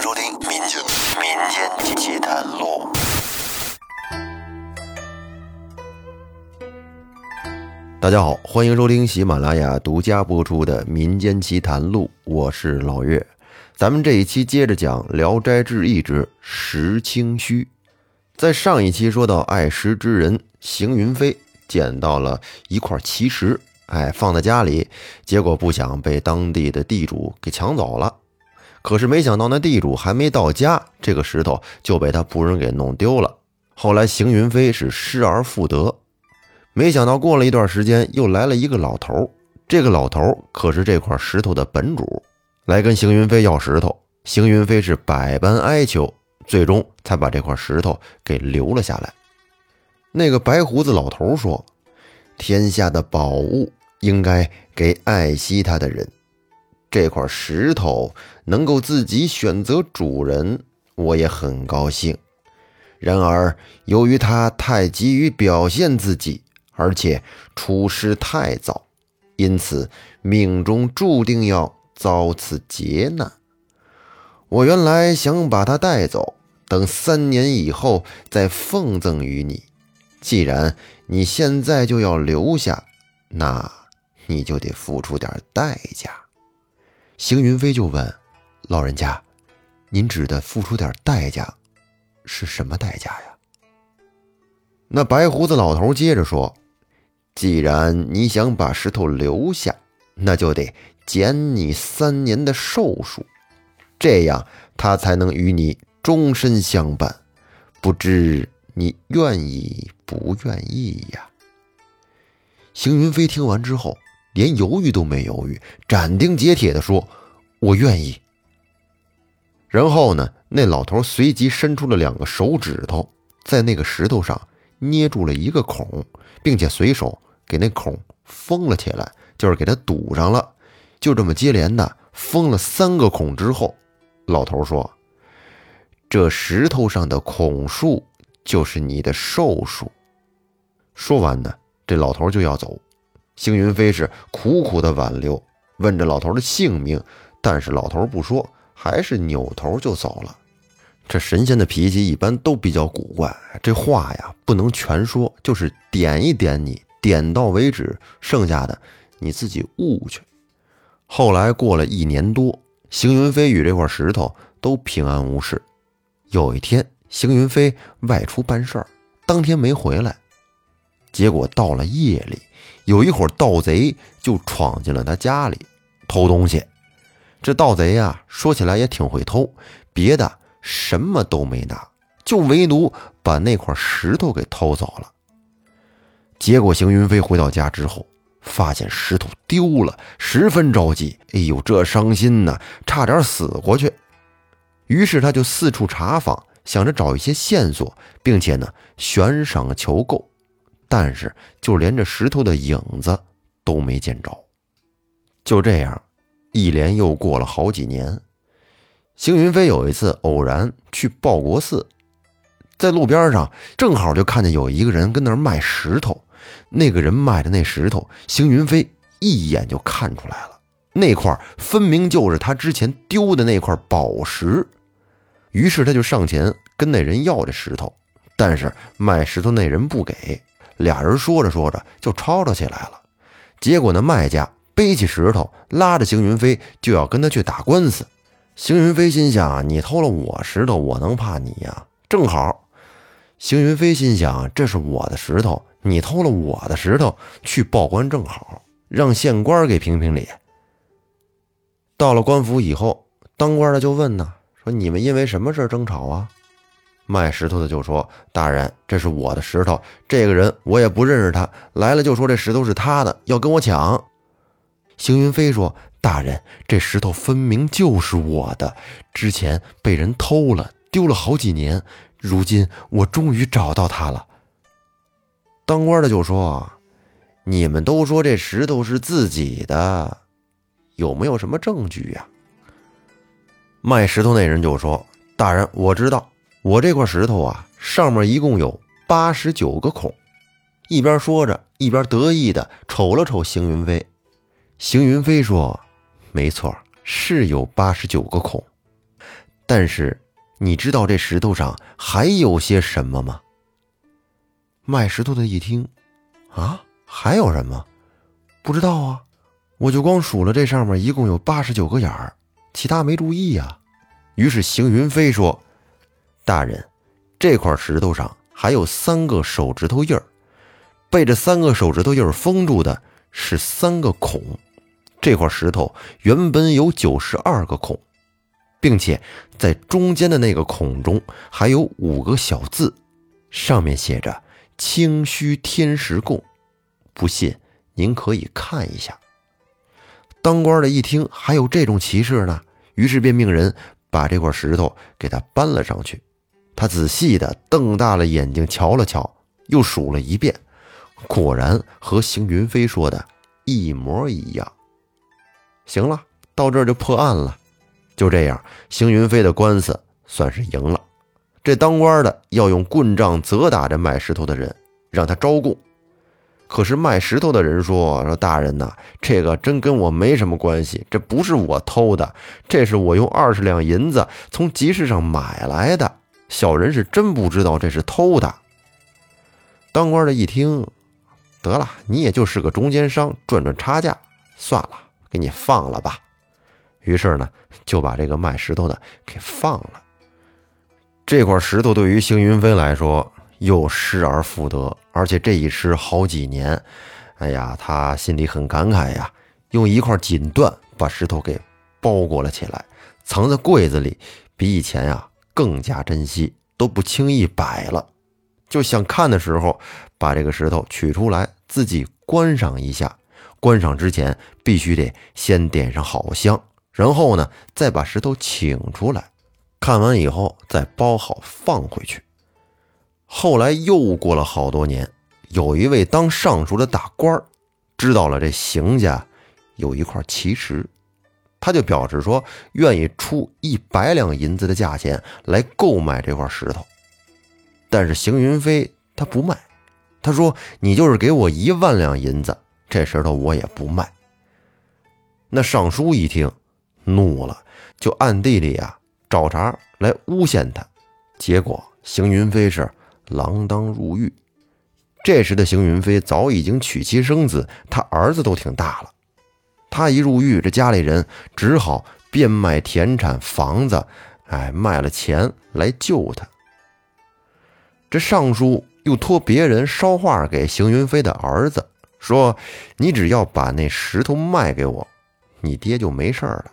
迎收听《民间民间奇谈录》。大家好，欢迎收听喜马拉雅独家播出的《民间奇谈录》，我是老岳。咱们这一期接着讲《聊斋志异》之石清虚。在上一期说到，爱石之人邢云飞捡到了一块奇石，哎，放在家里，结果不想被当地的地主给抢走了。可是没想到，那地主还没到家，这个石头就被他仆人给弄丢了。后来邢云飞是失而复得，没想到过了一段时间，又来了一个老头。这个老头可是这块石头的本主，来跟邢云飞要石头。邢云飞是百般哀求。最终才把这块石头给留了下来。那个白胡子老头说：“天下的宝物应该给爱惜它的人。这块石头能够自己选择主人，我也很高兴。然而，由于他太急于表现自己，而且出师太早，因此命中注定要遭此劫难。我原来想把他带走。”等三年以后再奉赠于你。既然你现在就要留下，那你就得付出点代价。邢云飞就问老人家：“您指的付出点代价是什么代价呀？”那白胡子老头接着说：“既然你想把石头留下，那就得减你三年的寿数，这样他才能与你。”终身相伴，不知你愿意不愿意呀？邢云飞听完之后，连犹豫都没犹豫，斩钉截铁地说：“我愿意。”然后呢，那老头随即伸出了两个手指头，在那个石头上捏住了一个孔，并且随手给那孔封了起来，就是给它堵上了。就这么接连的封了三个孔之后，老头说。这石头上的孔数就是你的寿数。说完呢，这老头就要走。星云飞是苦苦的挽留，问这老头的姓名，但是老头不说，还是扭头就走了。这神仙的脾气一般都比较古怪，这话呀不能全说，就是点一点你，点到为止，剩下的你自己悟去。后来过了一年多，星云飞与这块石头都平安无事。有一天，邢云飞外出办事儿，当天没回来。结果到了夜里，有一伙盗贼就闯进了他家里偷东西。这盗贼呀，说起来也挺会偷，别的什么都没拿，就唯独把那块石头给偷走了。结果，邢云飞回到家之后，发现石头丢了，十分着急。哎呦，这伤心呐，差点死过去。于是他就四处查访，想着找一些线索，并且呢悬赏求购，但是就连这石头的影子都没见着。就这样，一连又过了好几年。邢云飞有一次偶然去报国寺，在路边上正好就看见有一个人跟那儿卖石头。那个人卖的那石头，邢云飞一眼就看出来了，那块分明就是他之前丢的那块宝石。于是他就上前跟那人要这石头，但是卖石头那人不给。俩人说着说着就吵吵起来了。结果那卖家背起石头，拉着邢云飞就要跟他去打官司。邢云飞心想：你偷了我石头，我能怕你呀？正好，邢云飞心想：这是我的石头，你偷了我的石头，去报官正好，让县官给评评理。到了官府以后，当官的就问呢。说你们因为什么事争吵啊？卖石头的就说：“大人，这是我的石头，这个人我也不认识，他来了就说这石头是他的，要跟我抢。”邢云飞说：“大人，这石头分明就是我的，之前被人偷了，丢了好几年，如今我终于找到它了。”当官的就说：“你们都说这石头是自己的，有没有什么证据呀？”卖石头那人就说：“大人，我知道，我这块石头啊，上面一共有八十九个孔。”一边说着，一边得意的瞅了瞅邢云飞。邢云飞说：“没错，是有八十九个孔，但是你知道这石头上还有些什么吗？卖石头的一听，啊，还有什么？不知道啊，我就光数了这上面一共有八十九个眼儿，其他没注意呀。于是邢云飞说：“大人，这块石头上还有三个手指头印儿，被这三个手指头印儿封住的是三个孔。这块石头原本有九十二个孔，并且在中间的那个孔中还有五个小字，上面写着。”清虚天石供，不信您可以看一下。当官的一听还有这种奇事呢，于是便命人把这块石头给他搬了上去。他仔细的瞪大了眼睛瞧了瞧，又数了一遍，果然和邢云飞说的一模一样。行了，到这儿就破案了。就这样，邢云飞的官司算是赢了。这当官的要用棍杖责打这卖石头的人，让他招供。可是卖石头的人说：“说大人呐，这个真跟我没什么关系，这不是我偷的，这是我用二十两银子从集市上买来的。小人是真不知道这是偷的。”当官的一听，得了，你也就是个中间商，赚赚差价，算了，给你放了吧。于是呢，就把这个卖石头的给放了。这块石头对于邢云飞来说又失而复得，而且这一失好几年，哎呀，他心里很感慨呀。用一块锦缎把石头给包裹了起来，藏在柜子里，比以前呀更加珍惜，都不轻易摆了。就想看的时候，把这个石头取出来，自己观赏一下。观赏之前必须得先点上好香，然后呢再把石头请出来。看完以后再包好放回去。后来又过了好多年，有一位当尚书的大官知道了这邢家有一块奇石，他就表示说愿意出一百两银子的价钱来购买这块石头。但是邢云飞他不卖，他说：“你就是给我一万两银子，这石头我也不卖。”那尚书一听怒了，就暗地里呀。找茬来诬陷他，结果邢云飞是锒铛入狱。这时的邢云飞早已经娶妻生子，他儿子都挺大了。他一入狱，这家里人只好变卖田产、房子，哎，卖了钱来救他。这尚书又托别人捎话给邢云飞的儿子，说：“你只要把那石头卖给我，你爹就没事了。”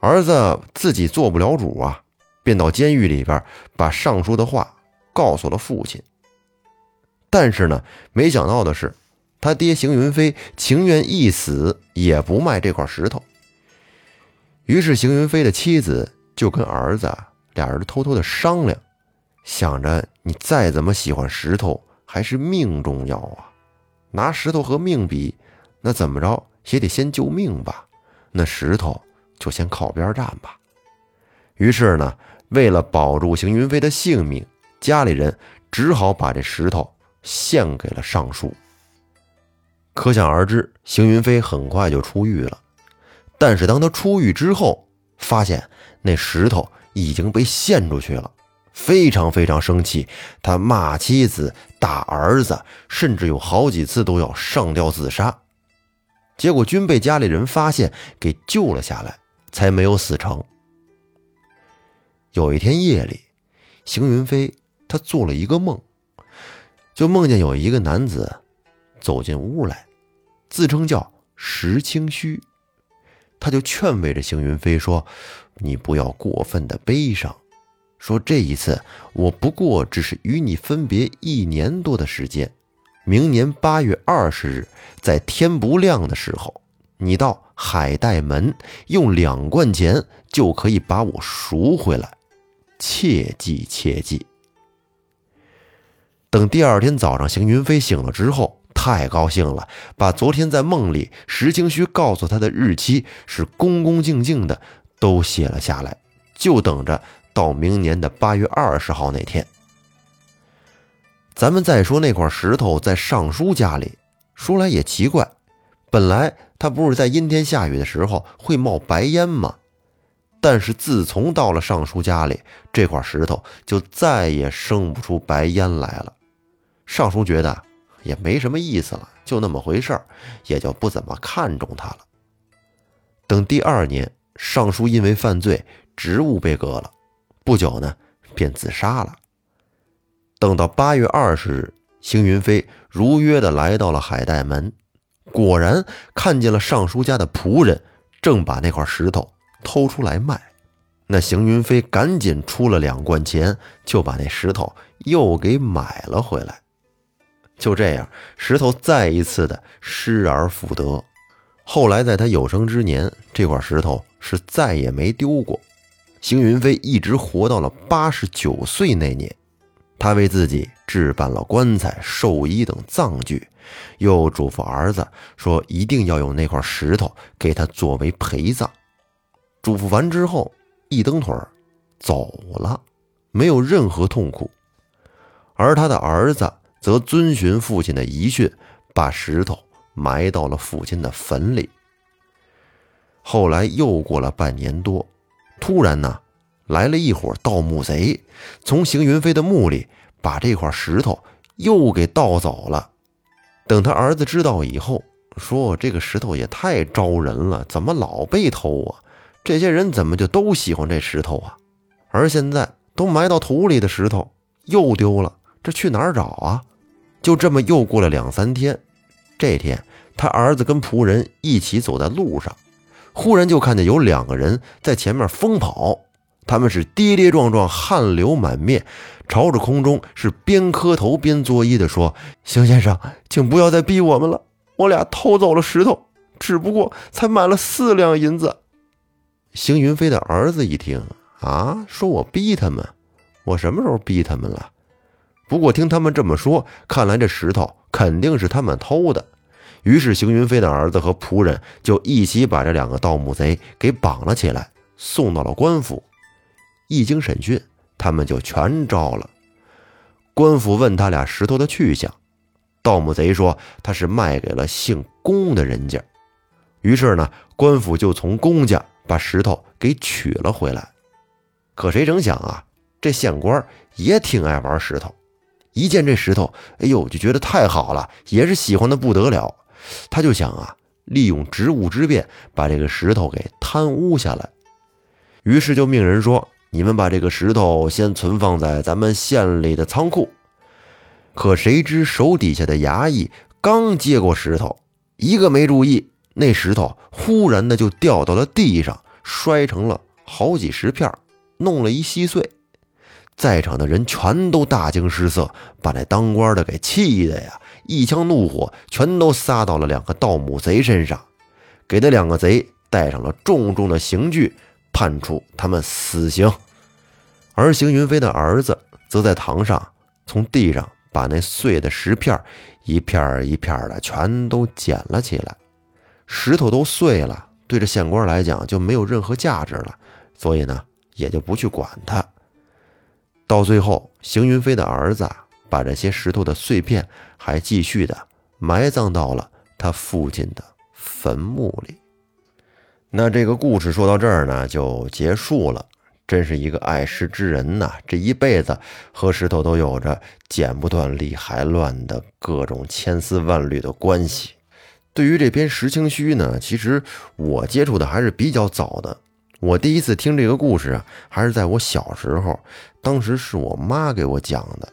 儿子自己做不了主啊，便到监狱里边把尚书的话告诉了父亲。但是呢，没想到的是，他爹邢云飞情愿一死也不卖这块石头。于是邢云飞的妻子就跟儿子俩人偷偷的商量，想着你再怎么喜欢石头，还是命重要啊。拿石头和命比，那怎么着也得先救命吧。那石头。就先靠边站吧。于是呢，为了保住邢云飞的性命，家里人只好把这石头献给了尚书。可想而知，邢云飞很快就出狱了。但是当他出狱之后，发现那石头已经被献出去了，非常非常生气，他骂妻子、打儿子，甚至有好几次都要上吊自杀。结果均被家里人发现，给救了下来。才没有死成。有一天夜里，邢云飞他做了一个梦，就梦见有一个男子走进屋来，自称叫石清虚，他就劝慰着邢云飞说：“你不要过分的悲伤，说这一次我不过只是与你分别一年多的时间，明年八月二十日，在天不亮的时候。”你到海岱门用两贯钱就可以把我赎回来，切记切记。等第二天早上，邢云飞醒了之后，太高兴了，把昨天在梦里石清虚告诉他的日期是恭恭敬敬的都写了下来，就等着到明年的八月二十号那天。咱们再说那块石头在尚书家里，说来也奇怪，本来。它不是在阴天下雨的时候会冒白烟吗？但是自从到了尚书家里，这块石头就再也生不出白烟来了。尚书觉得也没什么意思了，就那么回事儿，也就不怎么看重他了。等第二年，尚书因为犯罪，职务被革了，不久呢，便自杀了。等到八月二十日，邢云飞如约的来到了海岱门，果然看见了尚书家的仆人正把那块石头偷出来卖。那邢云飞赶紧出了两贯钱，就把那石头又给买了回来。就这样，石头再一次的失而复得。后来在他有生之年，这块石头是再也没丢过。邢云飞一直活到了八十九岁那年。他为自己置办了棺材、寿衣等葬具，又嘱咐儿子说：“一定要用那块石头给他作为陪葬。”嘱咐完之后，一蹬腿儿走了，没有任何痛苦。而他的儿子则遵循父亲的遗训，把石头埋到了父亲的坟里。后来又过了半年多，突然呢。来了一伙盗墓贼，从邢云飞的墓里把这块石头又给盗走了。等他儿子知道以后，说：“这个石头也太招人了，怎么老被偷啊？这些人怎么就都喜欢这石头啊？而现在都埋到土里的石头又丢了，这去哪儿找啊？”就这么又过了两三天，这天他儿子跟仆人一起走在路上，忽然就看见有两个人在前面疯跑。他们是跌跌撞撞，汗流满面，朝着空中是边磕头边作揖的说：“邢先生，请不要再逼我们了，我俩偷走了石头，只不过才买了四两银子。”邢云飞的儿子一听啊，说我逼他们，我什么时候逼他们了？不过听他们这么说，看来这石头肯定是他们偷的。于是邢云飞的儿子和仆人就一起把这两个盗墓贼给绑了起来，送到了官府。一经审讯，他们就全招了。官府问他俩石头的去向，盗墓贼说他是卖给了姓龚的人家。于是呢，官府就从龚家把石头给取了回来。可谁成想啊，这县官也挺爱玩石头，一见这石头，哎呦，就觉得太好了，也是喜欢的不得了。他就想啊，利用职务之便把这个石头给贪污下来。于是就命人说。你们把这个石头先存放在咱们县里的仓库。可谁知手底下的衙役刚接过石头，一个没注意，那石头忽然的就掉到了地上，摔成了好几十片，弄了一稀碎。在场的人全都大惊失色，把那当官的给气的呀，一腔怒火全都撒到了两个盗墓贼身上，给那两个贼戴上了重重的刑具，判处他们死刑。而邢云飞的儿子则在堂上从地上把那碎的石片一片一片的全都捡了起来。石头都碎了，对这县官来讲就没有任何价值了，所以呢也就不去管他。到最后，邢云飞的儿子把这些石头的碎片还继续的埋葬到了他父亲的坟墓里。那这个故事说到这儿呢，就结束了。真是一个爱石之人呐！这一辈子和石头都有着剪不断、理还乱的各种千丝万缕的关系。对于这篇石青虚呢，其实我接触的还是比较早的。我第一次听这个故事啊，还是在我小时候，当时是我妈给我讲的。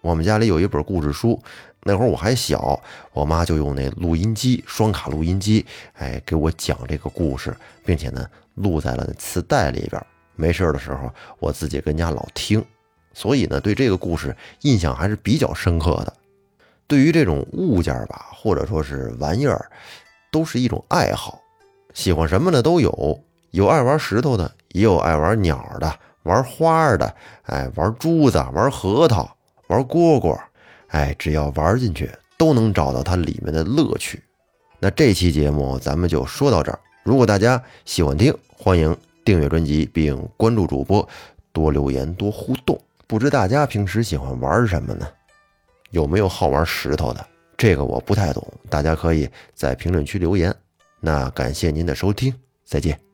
我们家里有一本故事书，那会儿我还小，我妈就用那录音机、双卡录音机，哎，给我讲这个故事，并且呢，录在了磁带里边。没事的时候，我自己跟家老听，所以呢，对这个故事印象还是比较深刻的。对于这种物件吧，或者说是玩意儿，都是一种爱好，喜欢什么的都有。有爱玩石头的，也有爱玩鸟的、玩花的，哎，玩珠子、玩核桃、玩蝈蝈，哎，只要玩进去，都能找到它里面的乐趣。那这期节目咱们就说到这儿。如果大家喜欢听，欢迎。订阅专辑并关注主播，多留言多互动。不知大家平时喜欢玩什么呢？有没有好玩石头的？这个我不太懂，大家可以在评论区留言。那感谢您的收听，再见。